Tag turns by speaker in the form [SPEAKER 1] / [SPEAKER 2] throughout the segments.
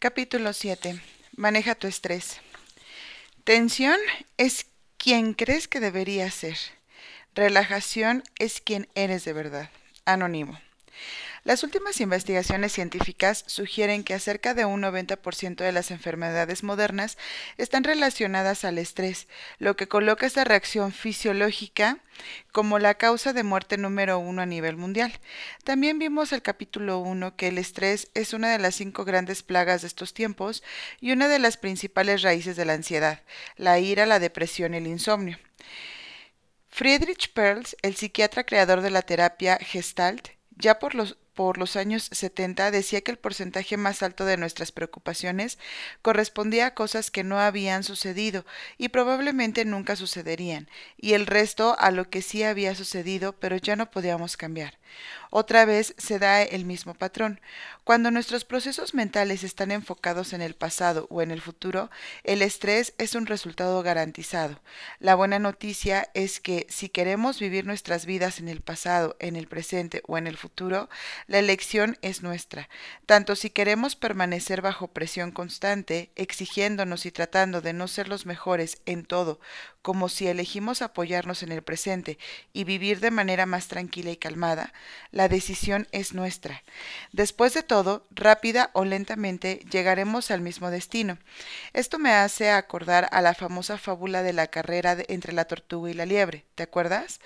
[SPEAKER 1] Capítulo 7. Maneja tu estrés. Tensión es quien crees que debería ser. Relajación es quien eres de verdad. Anónimo. Las últimas investigaciones científicas sugieren que cerca de un 90% de las enfermedades modernas están relacionadas al estrés, lo que coloca esta reacción fisiológica como la causa de muerte número uno a nivel mundial. También vimos el capítulo 1 que el estrés es una de las cinco grandes plagas de estos tiempos y una de las principales raíces de la ansiedad, la ira, la depresión y el insomnio. Friedrich Perls, el psiquiatra creador de la terapia Gestalt, ya por los, por los años 70 decía que el porcentaje más alto de nuestras preocupaciones correspondía a cosas que no habían sucedido y probablemente nunca sucederían, y el resto a lo que sí había sucedido pero ya no podíamos cambiar. Otra vez se da el mismo patrón. Cuando nuestros procesos mentales están enfocados en el pasado o en el futuro, el estrés es un resultado garantizado. La buena noticia es que si queremos vivir nuestras vidas en el pasado, en el presente o en el futuro, la elección es nuestra. Tanto si queremos permanecer bajo presión constante, exigiéndonos y tratando de no ser los mejores en todo, como si elegimos apoyarnos en el presente y vivir de manera más tranquila y calmada, la decisión es nuestra. Después de todo, rápida o lentamente llegaremos al mismo destino. Esto me hace acordar a la famosa fábula de la carrera entre la tortuga y la liebre, ¿te acuerdas?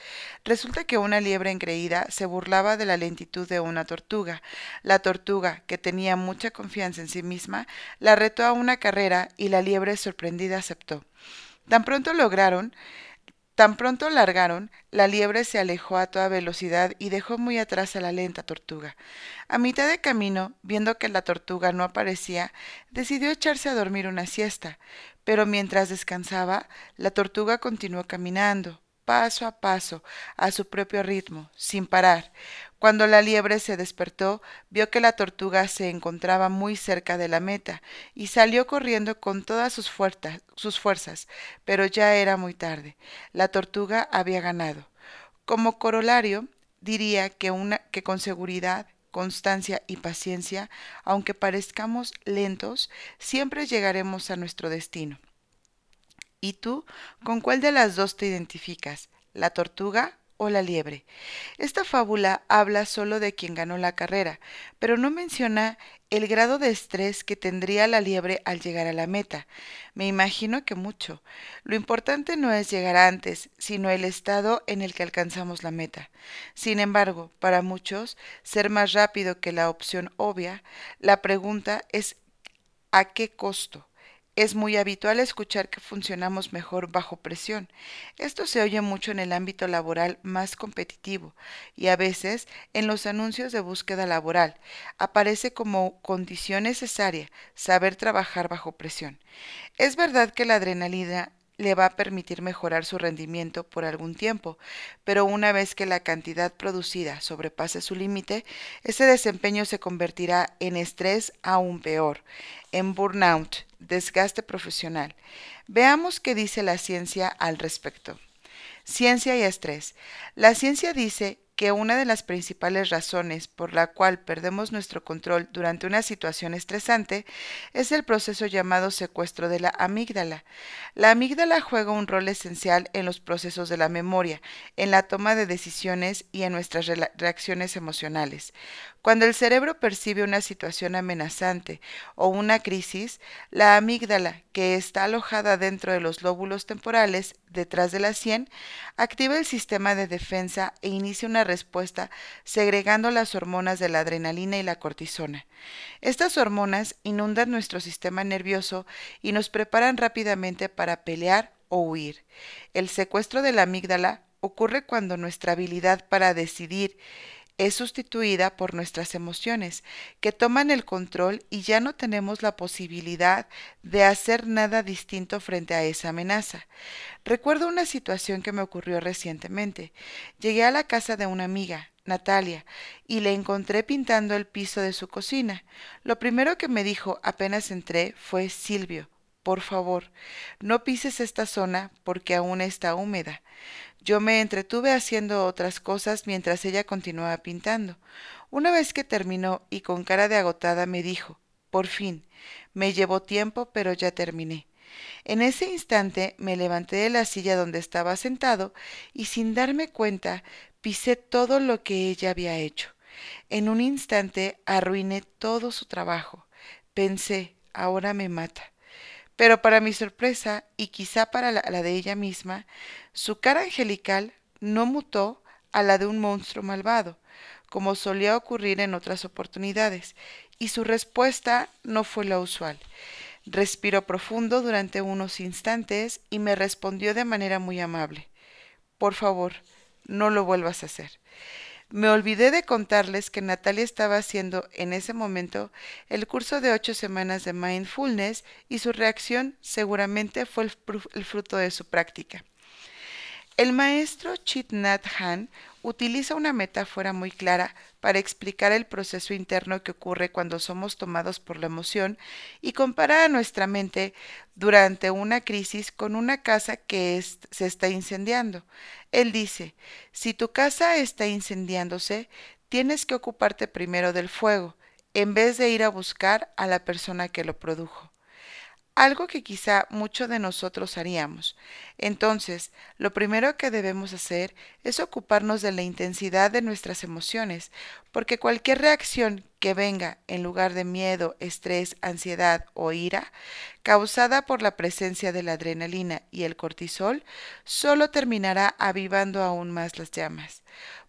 [SPEAKER 1] Resulta que una liebre engreída se burlaba de la lentitud de una tortuga. La tortuga, que tenía mucha confianza en sí misma, la retó a una carrera y la liebre sorprendida aceptó. Tan pronto lograron, tan pronto largaron, la liebre se alejó a toda velocidad y dejó muy atrás a la lenta tortuga. A mitad de camino, viendo que la tortuga no aparecía, decidió echarse a dormir una siesta, pero mientras descansaba, la tortuga continuó caminando, paso a paso, a su propio ritmo, sin parar. Cuando la liebre se despertó, vio que la tortuga se encontraba muy cerca de la meta y salió corriendo con todas sus, sus fuerzas, pero ya era muy tarde. La tortuga había ganado. Como corolario, diría que, una, que con seguridad, constancia y paciencia, aunque parezcamos lentos, siempre llegaremos a nuestro destino. ¿Y tú, con cuál de las dos te identificas? ¿La tortuga o la liebre. Esta fábula habla solo de quien ganó la carrera, pero no menciona el grado de estrés que tendría la liebre al llegar a la meta. Me imagino que mucho. Lo importante no es llegar antes, sino el estado en el que alcanzamos la meta. Sin embargo, para muchos, ser más rápido que la opción obvia, la pregunta es ¿a qué costo? Es muy habitual escuchar que funcionamos mejor bajo presión. Esto se oye mucho en el ámbito laboral más competitivo y a veces en los anuncios de búsqueda laboral. Aparece como condición necesaria saber trabajar bajo presión. Es verdad que la adrenalina le va a permitir mejorar su rendimiento por algún tiempo, pero una vez que la cantidad producida sobrepase su límite, ese desempeño se convertirá en estrés aún peor, en burnout, desgaste profesional. Veamos qué dice la ciencia al respecto. Ciencia y estrés. La ciencia dice que una de las principales razones por la cual perdemos nuestro control durante una situación estresante es el proceso llamado secuestro de la amígdala. La amígdala juega un rol esencial en los procesos de la memoria, en la toma de decisiones y en nuestras reacciones emocionales. Cuando el cerebro percibe una situación amenazante o una crisis, la amígdala, que está alojada dentro de los lóbulos temporales detrás de la sien, activa el sistema de defensa e inicia una respuesta segregando las hormonas de la adrenalina y la cortisona. Estas hormonas inundan nuestro sistema nervioso y nos preparan rápidamente para pelear o huir. El secuestro de la amígdala ocurre cuando nuestra habilidad para decidir es sustituida por nuestras emociones, que toman el control y ya no tenemos la posibilidad de hacer nada distinto frente a esa amenaza. Recuerdo una situación que me ocurrió recientemente. Llegué a la casa de una amiga, Natalia, y le encontré pintando el piso de su cocina. Lo primero que me dijo apenas entré fue Silvio, por favor, no pises esta zona porque aún está húmeda. Yo me entretuve haciendo otras cosas mientras ella continuaba pintando. Una vez que terminó y con cara de agotada me dijo Por fin. Me llevó tiempo, pero ya terminé. En ese instante me levanté de la silla donde estaba sentado y sin darme cuenta pisé todo lo que ella había hecho. En un instante arruiné todo su trabajo. Pensé, ahora me mata. Pero para mi sorpresa, y quizá para la, de ella misma, su cara angelical no mutó a la de un monstruo malvado, como solía ocurrir en otras oportunidades, y su respuesta no fue la usual. Respiró profundo durante unos instantes y me respondió de manera muy amable. Por favor, no lo vuelvas a hacer. Me olvidé de contarles que Natalia estaba haciendo en ese momento el curso de ocho semanas de mindfulness y su reacción seguramente fue el, fruto de su práctica. El maestro Chit Nhat Han utiliza una metáfora muy clara para explicar el proceso interno que ocurre cuando somos tomados por la emoción y compara a nuestra mente durante una crisis con una casa que se está incendiando. Él dice, si tu casa está incendiándose, tienes que ocuparte primero del fuego, en vez de ir a buscar a la persona que lo produjo algo que quizá muchos de nosotros haríamos. Entonces, lo primero que debemos hacer es ocuparnos de la intensidad de nuestras emociones, porque cualquier reacción que venga en lugar de miedo, estrés, ansiedad o ira, causada por la presencia de la adrenalina y el cortisol, solo terminará avivando aún más las llamas.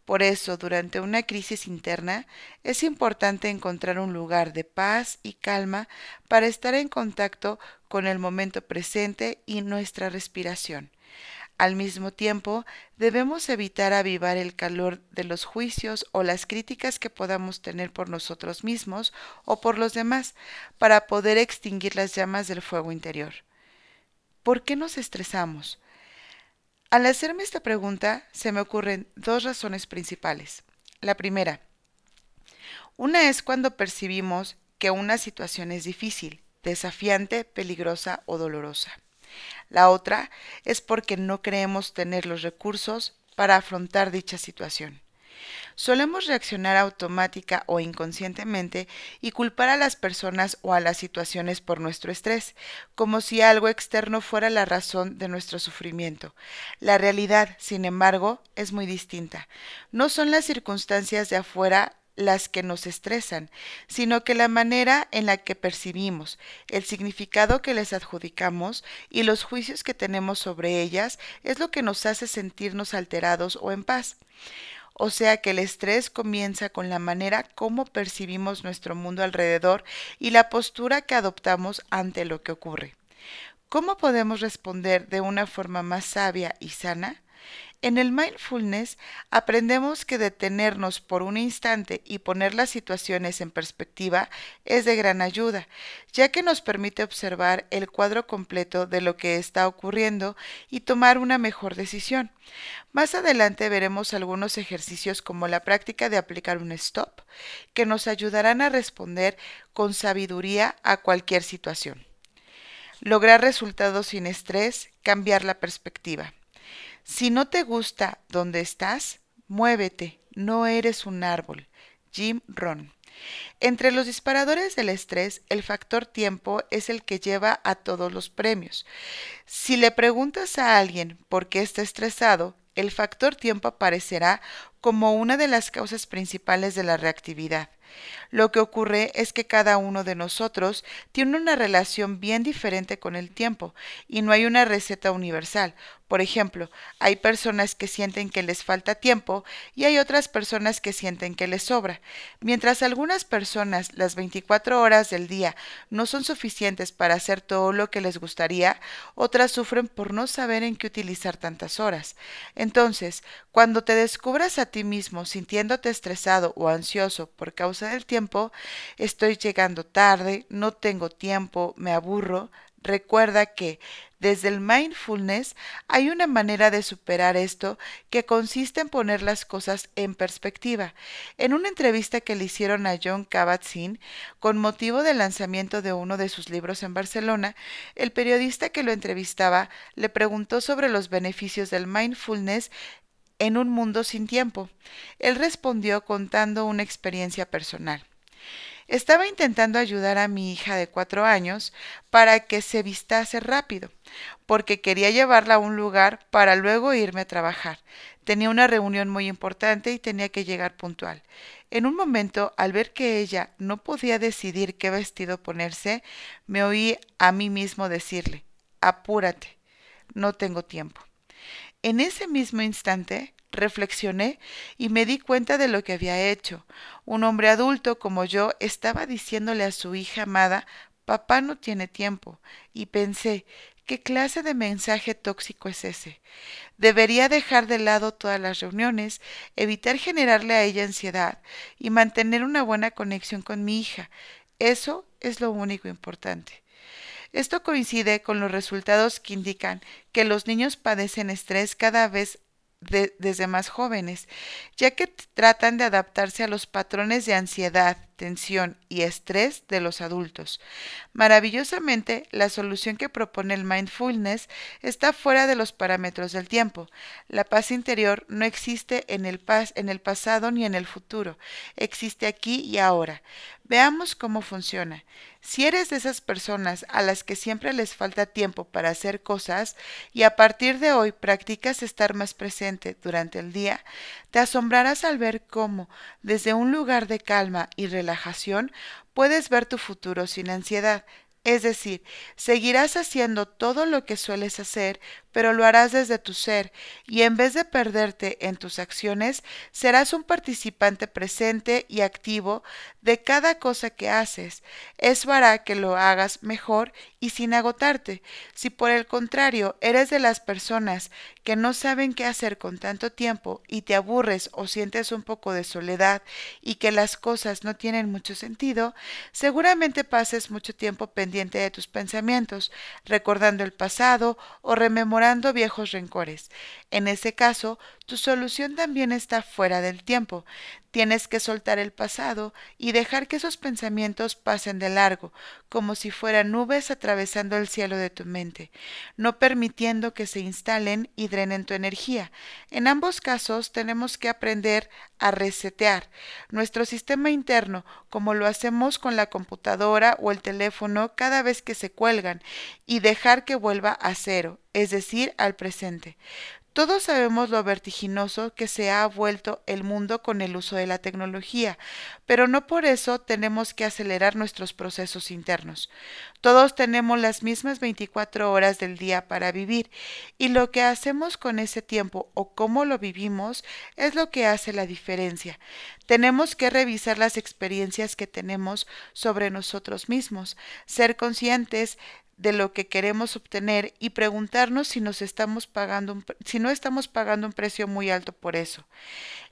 [SPEAKER 1] Por eso, durante una crisis interna, es importante encontrar un lugar de paz y calma para estar en contacto con el momento presente y nuestra respiración. Al mismo tiempo, debemos evitar avivar el calor de los juicios o las críticas que podamos tener por nosotros mismos o por los demás, para poder extinguir las llamas del fuego interior. ¿Por qué nos estresamos? Al hacerme esta pregunta se me ocurren dos razones principales. La primera, una es cuando percibimos que una situación es difícil, desafiante, peligrosa o dolorosa. La otra es porque no creemos tener los recursos para afrontar dicha situación. Solemos reaccionar automática o inconscientemente y culpar a las personas o a las situaciones por nuestro estrés, como si algo externo fuera la razón de nuestro sufrimiento. La realidad, sin embargo, es muy distinta. No son las circunstancias de afuera las que nos estresan, sino que la manera en la que percibimos, el significado que les adjudicamos y los juicios que tenemos sobre ellas es lo que nos hace sentirnos alterados o en paz. O sea que el estrés comienza con la manera como percibimos nuestro mundo alrededor y la postura que adoptamos ante lo que ocurre. ¿Cómo podemos responder de una forma más sabia y sana? En el mindfulness aprendemos que detenernos por un instante y poner las situaciones en perspectiva es de gran ayuda, ya que nos permite observar el cuadro completo de lo que está ocurriendo y tomar una mejor decisión. Más adelante veremos algunos ejercicios como la práctica de aplicar un stop, que nos ayudarán a responder con sabiduría a cualquier situación. Lograr resultados sin estrés, cambiar la perspectiva. Si no te gusta donde estás, muévete, no eres un árbol. Jim Ron. Entre los disparadores del estrés, el factor tiempo es el que lleva a todos los premios. Si le preguntas a alguien por qué está estresado, el factor tiempo aparecerá como una de las causas principales de la reactividad. Lo que ocurre es que cada uno de nosotros tiene una relación bien diferente con el tiempo y no hay una receta universal. Por ejemplo, hay personas que sienten que les falta tiempo y hay otras personas que sienten que les sobra. Mientras algunas personas las 24 horas del día no son suficientes para hacer todo lo que les gustaría, otras sufren por no saber en qué utilizar tantas horas. Entonces, cuando te descubras a ti mismo sintiéndote estresado o ansioso por causa del tiempo, estoy llegando tarde, no tengo tiempo, me aburro, recuerda que desde el mindfulness hay una manera de superar esto que consiste en poner las cosas en perspectiva. En una entrevista que le hicieron a John Kabat-Zinn con motivo del lanzamiento de uno de sus libros en Barcelona, el periodista que lo entrevistaba le preguntó sobre los beneficios del mindfulness en un mundo sin tiempo. Él respondió contando una experiencia personal. Estaba intentando ayudar a mi hija de cuatro años para que se vistase rápido, porque quería llevarla a un lugar para luego irme a trabajar. Tenía una reunión muy importante y tenía que llegar puntual. En un momento, al ver que ella no podía decidir qué vestido ponerse, me oí a mí mismo decirle Apúrate, no tengo tiempo. En ese mismo instante reflexioné y me di cuenta de lo que había hecho. Un hombre adulto como yo estaba diciéndole a su hija amada Papá no tiene tiempo, y pensé ¿Qué clase de mensaje tóxico es ese? Debería dejar de lado todas las reuniones, evitar generarle a ella ansiedad y mantener una buena conexión con mi hija. Eso es lo único importante. Esto coincide con los resultados que indican que los niños padecen estrés cada vez desde más jóvenes, ya que tratan de adaptarse a los patrones de ansiedad, tensión y estrés de los adultos. Maravillosamente, la solución que propone el mindfulness está fuera de los parámetros del tiempo. La paz interior no existe en el, en el pasado ni en el futuro, existe aquí y ahora. Veamos cómo funciona. Si eres de esas personas a las que siempre les falta tiempo para hacer cosas y a partir de hoy practicas estar más presente durante el día, te asombrarás al ver cómo, desde un lugar de calma y relajación, puedes ver tu futuro sin ansiedad, es decir, seguirás haciendo todo lo que sueles hacer, pero lo harás desde tu ser, y en vez de perderte en tus acciones, serás un participante presente y activo de cada cosa que haces. Eso hará que lo hagas mejor y sin agotarte. Si por el contrario eres de las personas que no saben qué hacer con tanto tiempo y te aburres o sientes un poco de soledad y que las cosas no tienen mucho sentido, seguramente pases mucho tiempo pendiente de tus pensamientos, recordando el pasado o rememorando viejos rencores. En ese caso, tu solución también está fuera del tiempo. Tienes que soltar el pasado y dejar que esos pensamientos pasen de largo, como si fueran nubes atravesando el cielo de tu mente, no permitiendo que se instalen y drenen tu energía. En ambos casos tenemos que aprender a resetear nuestro sistema interno, como lo hacemos con la computadora o el teléfono cada vez que se cuelgan, y dejar que vuelva a cero, es decir, al presente. Todos sabemos lo vertiginoso que se ha vuelto el mundo con el uso de la tecnología, pero no por eso tenemos que acelerar nuestros procesos internos. Todos tenemos las mismas 24 horas del día para vivir, y lo que hacemos con ese tiempo o cómo lo vivimos es lo que hace la diferencia. Tenemos que revisar las experiencias que tenemos sobre nosotros mismos, ser conscientes de lo que queremos obtener y preguntarnos si nos estamos pagando si no estamos pagando un precio muy alto por eso.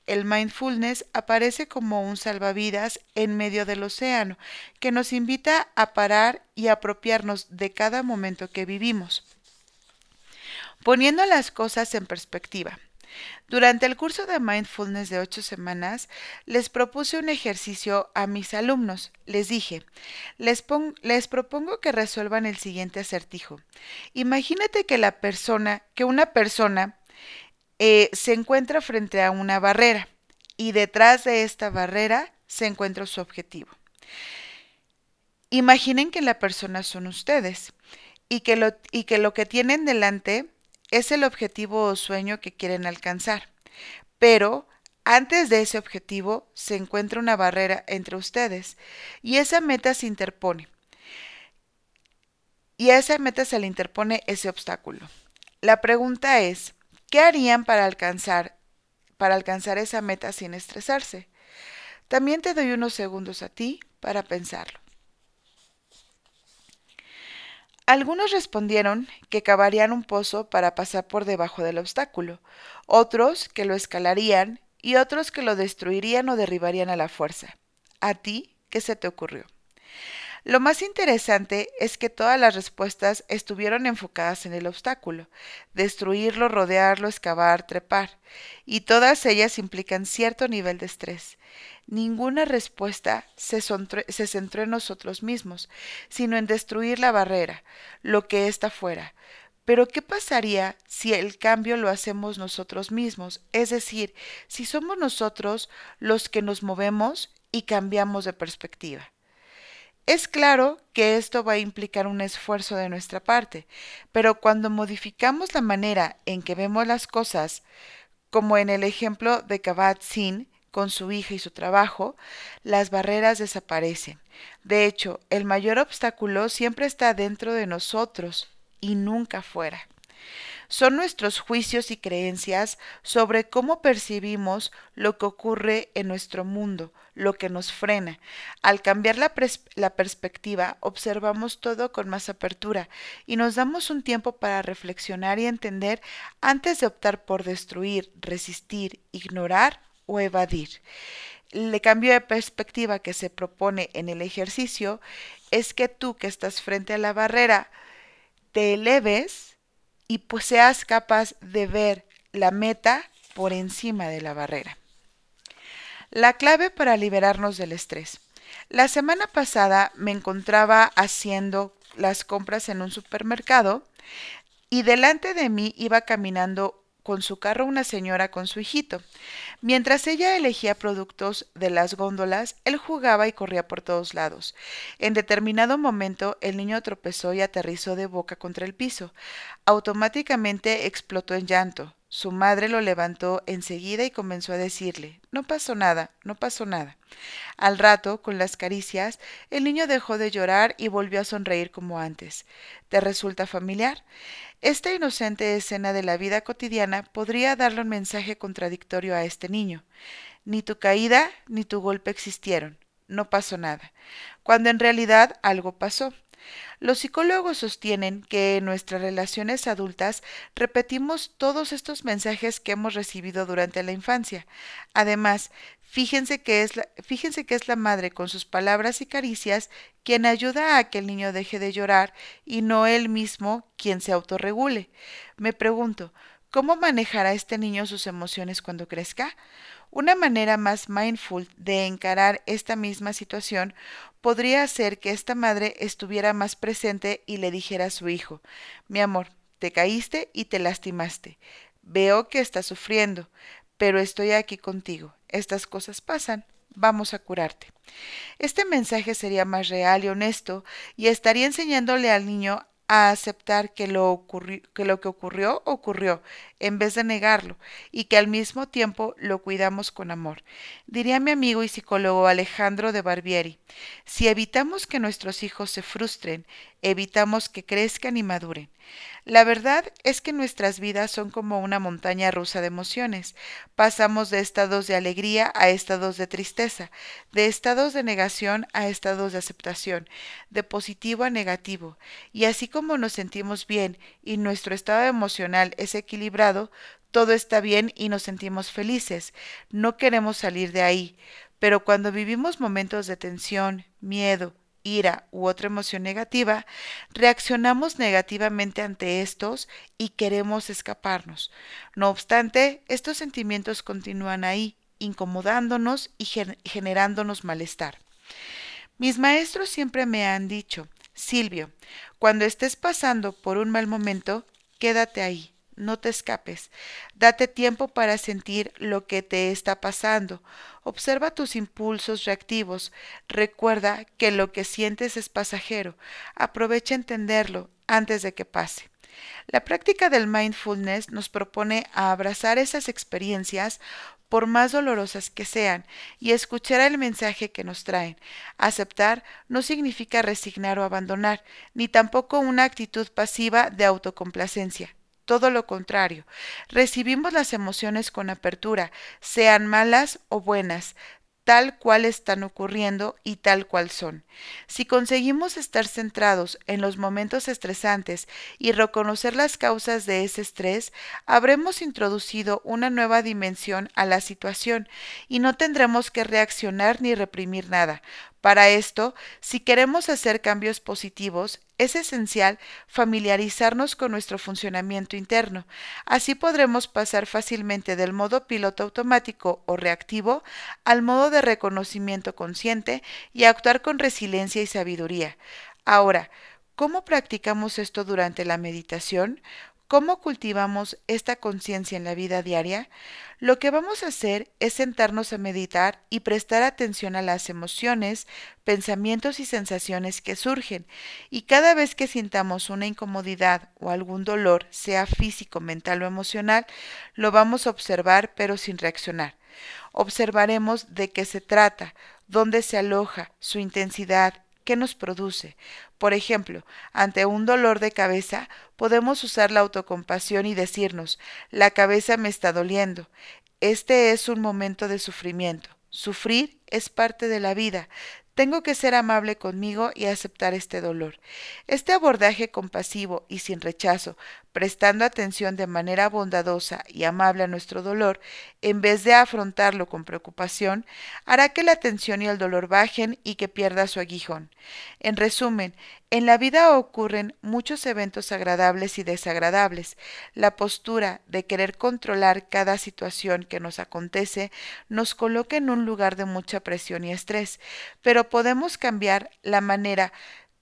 [SPEAKER 1] El mindfulness aparece como un salvavidas en medio del océano que nos invita a parar y apropiarnos de cada momento que vivimos. Poniendo las cosas en perspectiva. Durante el curso de mindfulness de ocho semanas, les propuse un ejercicio a mis alumnos. Les dije, les, propongo que resuelvan el siguiente acertijo. Imagínate que una persona eh, se encuentra frente a una barrera y detrás de esta barrera se encuentra su objetivo. Imaginen que la persona son ustedes y que, lo que tienen delante es el objetivo o sueño que quieren alcanzar. Pero antes de ese objetivo se encuentra una barrera entre ustedes y esa meta se interpone. Y a esa meta se le interpone ese obstáculo. La pregunta es, ¿qué harían para alcanzar para alcanzar esa meta sin estresarse? También te doy unos segundos a ti para pensarlo. Algunos respondieron que cavarían un pozo para pasar por debajo del obstáculo, otros que lo escalarían y otros que lo destruirían o derribarían a la fuerza. ¿A ti qué se te ocurrió? Lo más interesante es que todas las respuestas estuvieron enfocadas en el obstáculo, destruirlo, rodearlo, excavar, trepar, y todas ellas implican cierto nivel de estrés. Ninguna respuesta se, centró en nosotros mismos, sino en destruir la barrera, lo que está fuera. Pero ¿qué pasaría si el cambio lo hacemos nosotros mismos? Es decir, si somos nosotros los que nos movemos y cambiamos de perspectiva. Es claro que esto va a implicar un esfuerzo de nuestra parte, pero cuando modificamos la manera en que vemos las cosas, como en el ejemplo de Kabat-Zinn con su hija y su trabajo, las barreras desaparecen. De hecho, el mayor obstáculo siempre está dentro de nosotros y nunca fuera son nuestros juicios y creencias sobre cómo percibimos lo que ocurre en nuestro mundo, lo que nos frena. Al cambiar la, la, perspectiva, observamos todo con más apertura y nos damos un tiempo para reflexionar y entender antes de optar por destruir, resistir, ignorar o evadir. El cambio de perspectiva que se propone en el ejercicio es que tú que estás frente a la barrera te eleves y pues seas capaz de ver la meta por encima de la barrera. La clave para liberarnos del estrés. La semana pasada me encontraba haciendo las compras en un supermercado y delante de mí iba caminando con su carro una señora con su hijito. Mientras ella elegía productos de las góndolas, él jugaba y corría por todos lados. En determinado momento el niño tropezó y aterrizó de boca contra el piso. Automáticamente explotó en llanto. Su madre lo levantó enseguida y comenzó a decirle No pasó nada, no pasó nada. Al rato, con las caricias, el niño dejó de llorar y volvió a sonreír como antes. ¿Te resulta familiar? Esta inocente escena de la vida cotidiana podría darle un mensaje contradictorio a este niño. Ni tu caída ni tu golpe existieron. No pasó nada. Cuando en realidad algo pasó. Los psicólogos sostienen que en nuestras relaciones adultas repetimos todos estos mensajes que hemos recibido durante la infancia. Además, fíjense que es la, fíjense que es la madre con sus palabras y caricias quien ayuda a que el niño deje de llorar y no él mismo quien se autorregule. Me pregunto, ¿cómo manejará este niño sus emociones cuando crezca? Una manera más mindful de encarar esta misma situación podría ser que esta madre estuviera más presente y le dijera a su hijo Mi amor, te caíste y te lastimaste. Veo que estás sufriendo, pero estoy aquí contigo. Estas cosas pasan. Vamos a curarte. Este mensaje sería más real y honesto y estaría enseñándole al niño a aceptar que lo, que ocurrió ocurrió, en vez de negarlo, y que al mismo tiempo lo cuidamos con amor. Diría mi amigo y psicólogo Alejandro de Barbieri, si evitamos que nuestros hijos se frustren, evitamos que crezcan y maduren. La verdad es que nuestras vidas son como una montaña rusa de emociones. Pasamos de estados de alegría a estados de tristeza, de estados de negación a estados de aceptación, de positivo a negativo. Y así como nos sentimos bien y nuestro estado emocional es equilibrado, todo está bien y nos sentimos felices. No queremos salir de ahí. Pero cuando vivimos momentos de tensión, miedo, ira u otra emoción negativa, reaccionamos negativamente ante estos y queremos escaparnos. No obstante, estos sentimientos continúan ahí, incomodándonos y generándonos malestar. Mis maestros siempre me han dicho, Silvio, cuando estés pasando por un mal momento, quédate ahí, no te escapes. Date tiempo para sentir lo que te está pasando. Observa tus impulsos reactivos. Recuerda que lo que sientes es pasajero. Aprovecha entenderlo antes de que pase. La práctica del mindfulness nos propone abrazar esas experiencias por más dolorosas que sean, y escuchar el mensaje que nos traen. Aceptar no significa resignar o abandonar, ni tampoco una actitud pasiva de autocomplacencia todo lo contrario. Recibimos las emociones con apertura, sean malas o buenas, tal cual están ocurriendo y tal cual son. Si conseguimos estar centrados en los momentos estresantes y reconocer las causas de ese estrés, habremos introducido una nueva dimensión a la situación y no tendremos que reaccionar ni reprimir nada, para esto, si queremos hacer cambios positivos, es esencial familiarizarnos con nuestro funcionamiento interno. Así podremos pasar fácilmente del modo piloto automático o reactivo al modo de reconocimiento consciente y actuar con resiliencia y sabiduría. Ahora, ¿cómo practicamos esto durante la meditación? ¿Cómo cultivamos esta conciencia en la vida diaria? Lo que vamos a hacer es sentarnos a meditar y prestar atención a las emociones, pensamientos y sensaciones que surgen, y cada vez que sintamos una incomodidad o algún dolor, sea físico, mental o emocional, lo vamos a observar pero sin reaccionar. Observaremos de qué se trata, dónde se aloja, su intensidad, qué nos produce. Por ejemplo, ante un dolor de cabeza, podemos usar la autocompasión y decirnos, la cabeza me está doliendo. Este es un momento de sufrimiento. Sufrir es parte de la vida. Tengo que ser amable conmigo y aceptar este dolor. Este abordaje compasivo y sin rechazo, prestando atención de manera bondadosa y amable a nuestro dolor, en vez de afrontarlo con preocupación, hará que la tensión y el dolor bajen y que pierda su aguijón. En resumen, en la vida ocurren muchos eventos agradables y desagradables. La postura de querer controlar cada situación que nos acontece nos coloca en un lugar de mucha presión y estrés, pero podemos cambiar la manera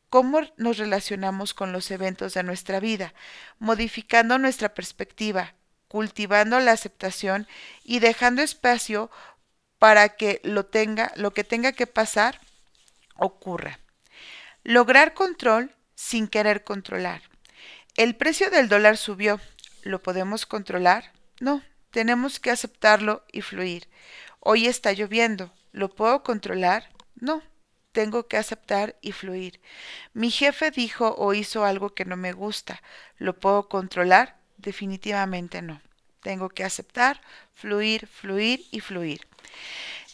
[SPEAKER 1] cómo nos relacionamos con los eventos de nuestra vida, modificando nuestra perspectiva, cultivando la aceptación y dejando espacio para que lo tenga, lo que tenga que pasar ocurra. Lograr control sin querer controlar. El precio del dólar subió. ¿Lo podemos controlar? No, tenemos que aceptarlo y fluir. Hoy está lloviendo. ¿Lo puedo controlar? No, tengo que aceptar y fluir. Mi jefe dijo o hizo algo que no me gusta. ¿Lo puedo controlar? Definitivamente no. Tengo que aceptar, fluir, fluir y fluir.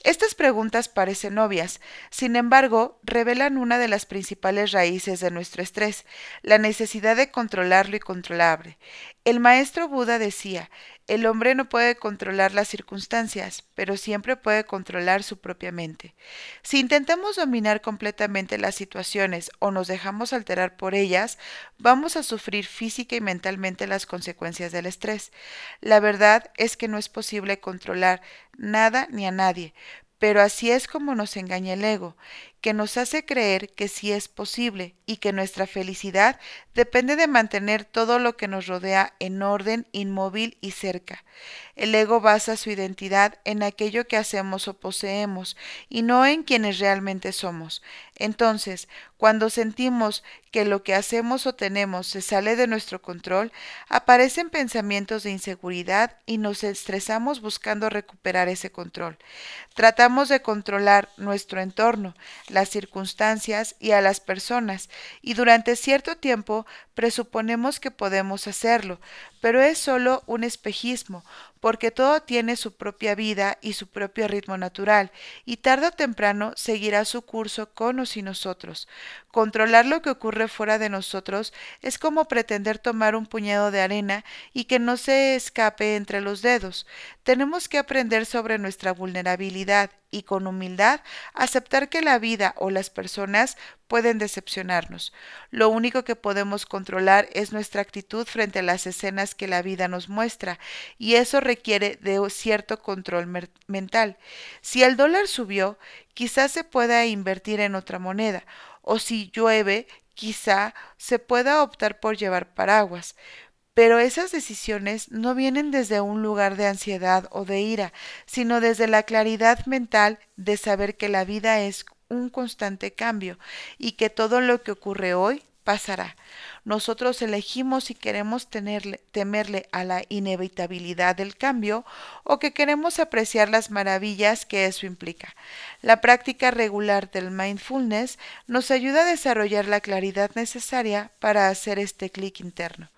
[SPEAKER 1] Estas preguntas parecen obvias, sin embargo, revelan una de las principales raíces de nuestro estrés, la necesidad de controlarlo y controlable. El maestro Buda decía, el hombre no puede controlar las circunstancias, pero siempre puede controlar su propia mente. Si intentamos dominar completamente las situaciones o nos dejamos alterar por ellas, vamos a sufrir física y mentalmente las consecuencias del estrés. La verdad es que no es posible controlar nada ni a nadie, pero así es como nos engaña el ego, que nos hace creer que sí es posible y que nuestra felicidad depende de mantener todo lo que nos rodea en orden, inmóvil y cerca. El ego basa su identidad en aquello que hacemos o poseemos y no en quienes realmente somos. Entonces, cuando sentimos que lo que hacemos o tenemos se sale de nuestro control, aparecen pensamientos de inseguridad y nos estresamos buscando recuperar ese control. Tratamos de controlar nuestro entorno, las circunstancias y a las personas, y durante cierto tiempo presuponemos que podemos hacerlo, pero es solo un espejismo, porque todo tiene su propia vida y su propio ritmo natural, y tarde o temprano seguirá su curso con o sin nosotros. Controlar lo que ocurre fuera de nosotros es como pretender tomar un puñado de arena y que no se escape entre los dedos. Tenemos que aprender sobre nuestra vulnerabilidad y con humildad aceptar que la vida o las personas pueden decepcionarnos. Lo único que podemos controlar es nuestra actitud frente a las escenas que la vida nos muestra, y eso requiere de cierto control mental. Si el dólar subió, quizás se pueda invertir en otra moneda, o si llueve, quizá se pueda optar por llevar paraguas. Pero esas decisiones no vienen desde un lugar de ansiedad o de ira, sino desde la claridad mental de saber que la vida es un constante cambio y que todo lo que ocurre hoy pasará. Nosotros elegimos si queremos temerle a la inevitabilidad del cambio o que queremos apreciar las maravillas que eso implica. La práctica regular del mindfulness nos ayuda a desarrollar la claridad necesaria para hacer este clic interno.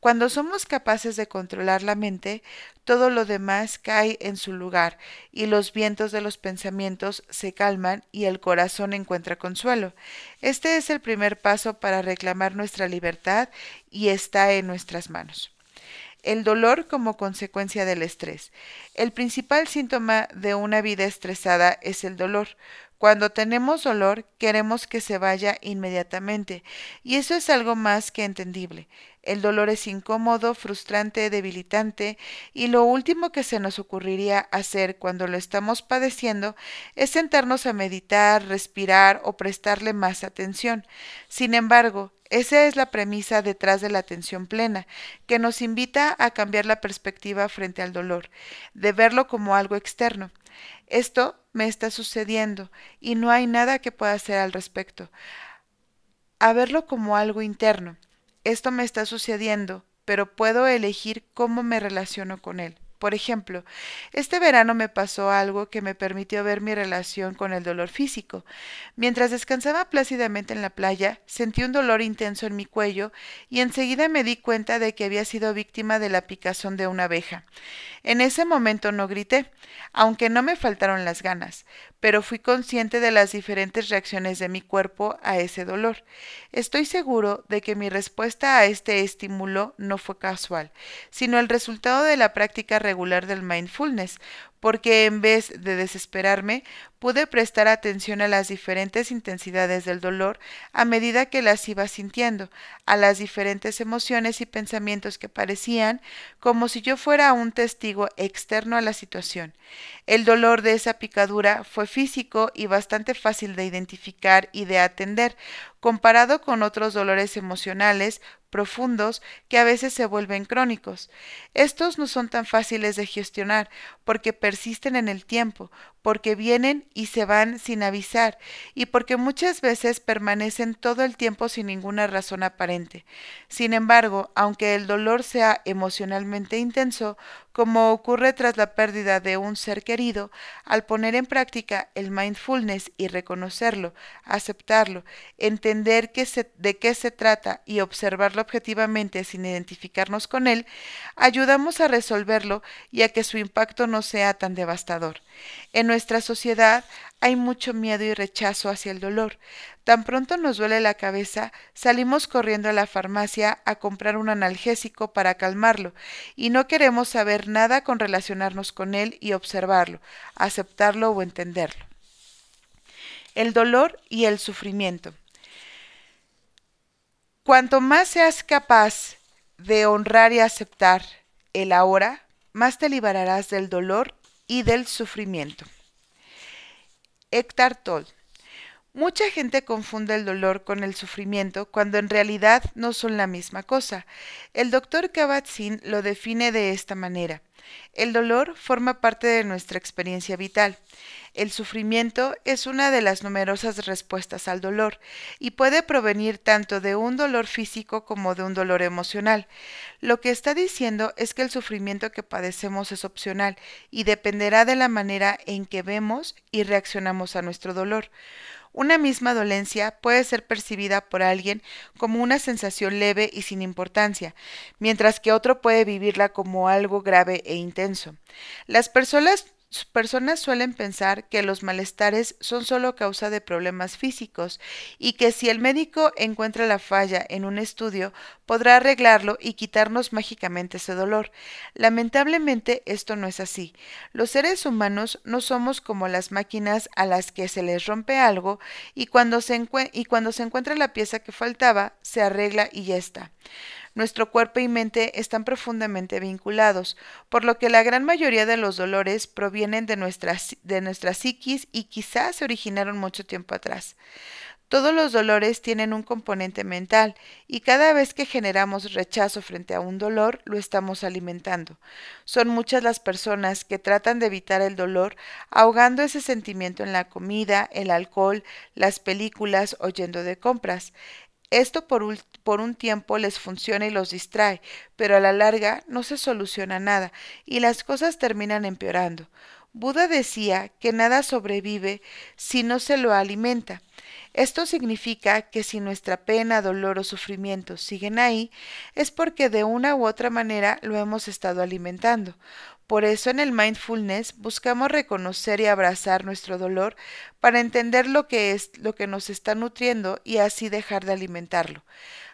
[SPEAKER 1] Cuando somos capaces de controlar la mente, todo lo demás cae en su lugar y los vientos de los pensamientos se calman y el corazón encuentra consuelo. Este es el primer paso para reclamar nuestra libertad y está en nuestras manos. El dolor como consecuencia del estrés. El principal síntoma de una vida estresada es el dolor. Cuando tenemos dolor, queremos que se vaya inmediatamente, y eso es algo más que entendible. El dolor es incómodo, frustrante, debilitante, y lo último que se nos ocurriría hacer cuando lo estamos padeciendo es sentarnos a meditar, respirar o prestarle más atención. Sin embargo, Esa es la premisa detrás de la atención plena, que nos invita a cambiar la perspectiva frente al dolor, de verlo como algo externo. Esto me está sucediendo y no hay nada que pueda hacer al respecto. A verlo como algo interno. Esto me está sucediendo, pero puedo elegir cómo me relaciono con él. Por ejemplo, este verano me pasó algo que me permitió ver mi relación con el dolor físico. Mientras descansaba plácidamente en la playa, sentí un dolor intenso en mi cuello y enseguida me di cuenta de que había sido víctima de la picazón de una abeja. En ese momento no grité, aunque no me faltaron las ganas, pero fui consciente de las diferentes reacciones de mi cuerpo a ese dolor. Estoy seguro de que mi respuesta a este estímulo no fue casual, sino el resultado de la práctica regular del mindfulness, porque en vez de desesperarme, pude prestar atención a las diferentes intensidades del dolor a medida que las iba sintiendo, a las diferentes emociones y pensamientos que parecían como si yo fuera un testigo externo a la situación. El dolor de esa picadura fue físico y bastante fácil de identificar y de atender, comparado con otros dolores emocionales profundos que a veces se vuelven crónicos. Estos no son tan fáciles de gestionar porque persisten en el tiempo, porque vienen y se van sin avisar, y porque muchas veces permanecen todo el tiempo sin ninguna razón aparente. Sin embargo, aunque el dolor sea emocionalmente intenso, como ocurre tras la pérdida de un ser querido, al poner en práctica el mindfulness y reconocerlo, aceptarlo, entender de qué se trata y observarlo objetivamente sin identificarnos con él, ayudamos a resolverlo y a que su impacto no sea tan devastador. En nuestra sociedad hay mucho miedo y rechazo hacia el dolor. Tan pronto nos duele la cabeza, salimos corriendo a la farmacia a comprar un analgésico para calmarlo, y no queremos saber nada con relacionarnos con él y observarlo, aceptarlo o entenderlo. El dolor y el sufrimiento. Cuanto más seas capaz de honrar y aceptar el ahora, más te liberarás del dolor y del sufrimiento. Héctor Toll. Mucha gente confunde el dolor con el sufrimiento cuando en realidad no son la misma cosa. El doctor Kabat-Zinn lo define de esta manera. El dolor forma parte de nuestra experiencia vital. El sufrimiento es una de las numerosas respuestas al dolor y puede provenir tanto de un dolor físico como de un dolor emocional. Lo que está diciendo es que el sufrimiento que padecemos es opcional y dependerá de la manera en que vemos y reaccionamos a nuestro dolor. Una misma dolencia puede ser percibida por alguien como una sensación leve y sin importancia, mientras que otro puede vivirla como algo grave e intenso. Las personas personas suelen pensar que los malestares son solo causa de problemas físicos y que si el médico encuentra la falla en un estudio podrá arreglarlo y quitarnos mágicamente ese dolor. Lamentablemente esto no es así. Los seres humanos no somos como las máquinas a las que se les rompe algo y cuando se, encuentra la pieza que faltaba se arregla y ya está. Nuestro cuerpo y mente están profundamente vinculados, por lo que la gran mayoría de los dolores provienen de nuestra, de nuestra psiquis y quizás se originaron mucho tiempo atrás. Todos los dolores tienen un componente mental y cada vez que generamos rechazo frente a un dolor lo estamos alimentando. Son muchas las personas que tratan de evitar el dolor ahogando ese sentimiento en la comida, el alcohol, las películas o yendo de compras. Esto por, un tiempo les funciona y los distrae, pero a la larga no se soluciona nada y las cosas terminan empeorando. Buda decía que nada sobrevive si no se lo alimenta. Esto significa que si nuestra pena, dolor o sufrimiento siguen ahí, es porque de una u otra manera lo hemos estado alimentando. Por eso en el mindfulness buscamos reconocer y abrazar nuestro dolor para entender lo que es lo que nos está nutriendo y así dejar de alimentarlo.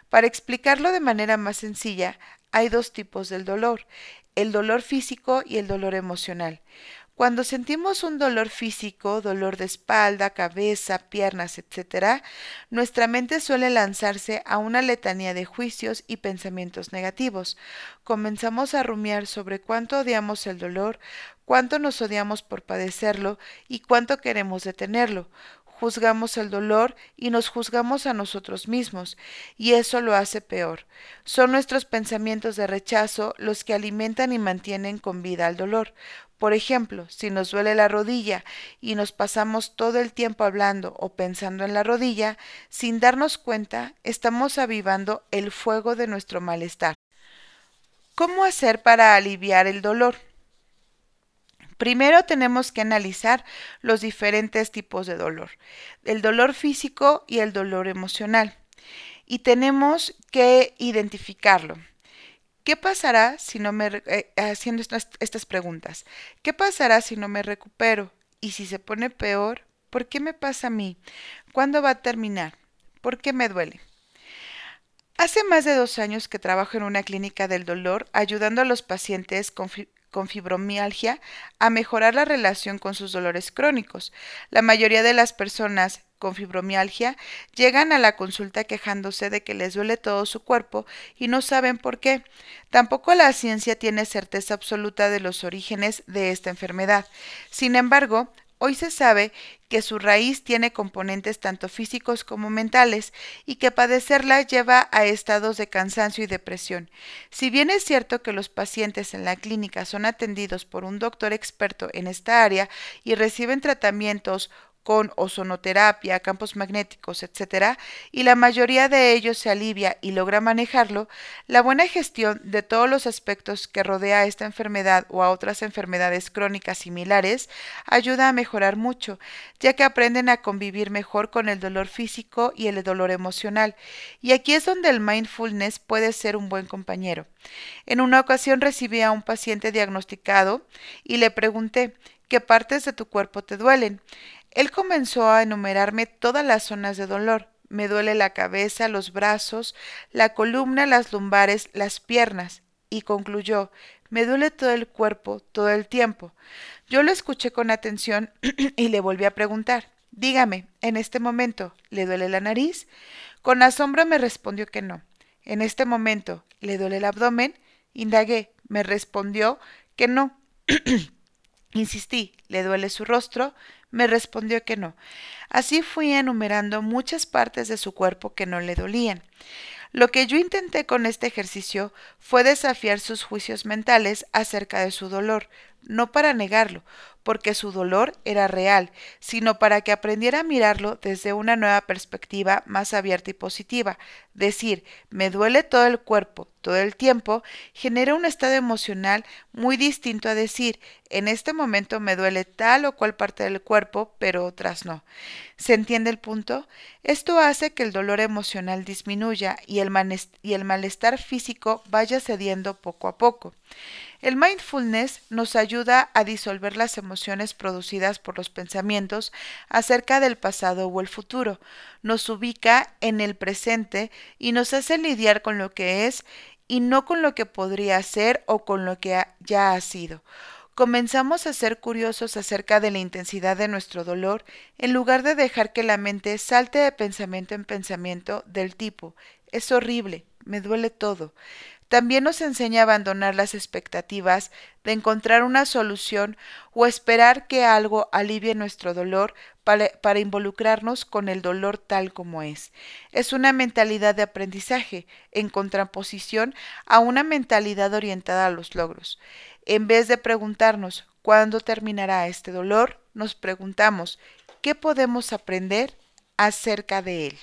[SPEAKER 1] Para explicarlo de manera más sencilla, hay dos tipos del dolor, el dolor físico y el dolor emocional. Cuando sentimos un dolor físico, dolor de espalda, cabeza, piernas, etc., nuestra mente suele lanzarse a una letanía de juicios y pensamientos negativos. Comenzamos a rumiar sobre cuánto odiamos el dolor, cuánto nos odiamos por padecerlo y cuánto queremos detenerlo juzgamos el dolor y nos juzgamos a nosotros mismos, y eso lo hace peor. Son nuestros pensamientos de rechazo los que alimentan y mantienen con vida al dolor. Por ejemplo, si nos duele la rodilla y nos pasamos todo el tiempo hablando o pensando en la rodilla, sin darnos cuenta, estamos avivando el fuego de nuestro malestar. ¿Cómo hacer para aliviar el dolor? Primero tenemos que analizar los diferentes tipos de dolor, el dolor físico y el dolor emocional. Y tenemos que identificarlo. ¿Qué pasará si no me eh, haciendo estas, preguntas? ¿Qué pasará si no me recupero? Y si se pone peor, ¿por qué me pasa a mí? ¿Cuándo va a terminar? ¿Por qué me duele? Hace más de dos años que trabajo en una clínica del dolor ayudando a los pacientes con fibromialgia a mejorar la relación con sus dolores crónicos. La mayoría de las personas con fibromialgia llegan a la consulta quejándose de que les duele todo su cuerpo y no saben por qué. Tampoco la ciencia tiene certeza absoluta de los orígenes de esta enfermedad. Sin embargo, Hoy se sabe que su raíz tiene componentes tanto físicos como mentales y que padecerla lleva a estados de cansancio y depresión. Si bien es cierto que los pacientes en la clínica son atendidos por un doctor experto en esta área y reciben tratamientos con ozonoterapia, campos magnéticos, etc., y la mayoría de ellos se alivia y logra manejarlo, la buena gestión de todos los aspectos que rodea a esta enfermedad o a otras enfermedades crónicas similares ayuda a mejorar mucho, ya que aprenden a convivir mejor con el dolor físico y el dolor emocional, y aquí es donde el mindfulness puede ser un buen compañero. En una ocasión recibí a un paciente diagnosticado y le pregunté ¿qué partes de tu cuerpo te duelen? Él comenzó a enumerarme todas las zonas de dolor. Me duele la cabeza, los brazos, la columna, las lumbares, las piernas. Y concluyó, me duele todo el cuerpo, todo el tiempo. Yo lo escuché con atención y le volví a preguntar, dígame, en este momento, ¿le duele la nariz? Con asombro me respondió que no. En este momento, ¿le duele el abdomen? Indagué. Me respondió que no. Insistí, ¿le duele su rostro? Me respondió que no. Así fui enumerando muchas partes de su cuerpo que no le dolían. Lo que yo intenté con este ejercicio fue desafiar sus juicios mentales acerca de su dolor, no para negarlo, porque su dolor era real, sino para que aprendiera a mirarlo desde una nueva perspectiva más abierta y positiva. Decir, me duele todo el cuerpo todo el tiempo, genera un estado emocional muy distinto a decir, en este momento me duele tal o cual parte del cuerpo, pero otras no. ¿Se entiende el punto? Esto hace que el dolor emocional disminuya y el, y el malestar físico vaya cediendo poco a poco. El mindfulness nos ayuda a disolver las emociones producidas por los pensamientos acerca del pasado o el futuro, nos ubica en el presente y nos hace lidiar con lo que es y no con lo que podría ser o con lo que ya ha sido. Comenzamos a ser curiosos acerca de la intensidad de nuestro dolor en lugar de dejar que la mente salte de pensamiento en pensamiento del tipo es horrible, me duele todo. También nos enseña a abandonar las expectativas de encontrar una solución o esperar que algo alivie nuestro dolor para, involucrarnos con el dolor tal como es. Es una mentalidad de aprendizaje en contraposición a una mentalidad orientada a los logros. En vez de preguntarnos cuándo terminará este dolor, nos preguntamos qué podemos aprender acerca de él.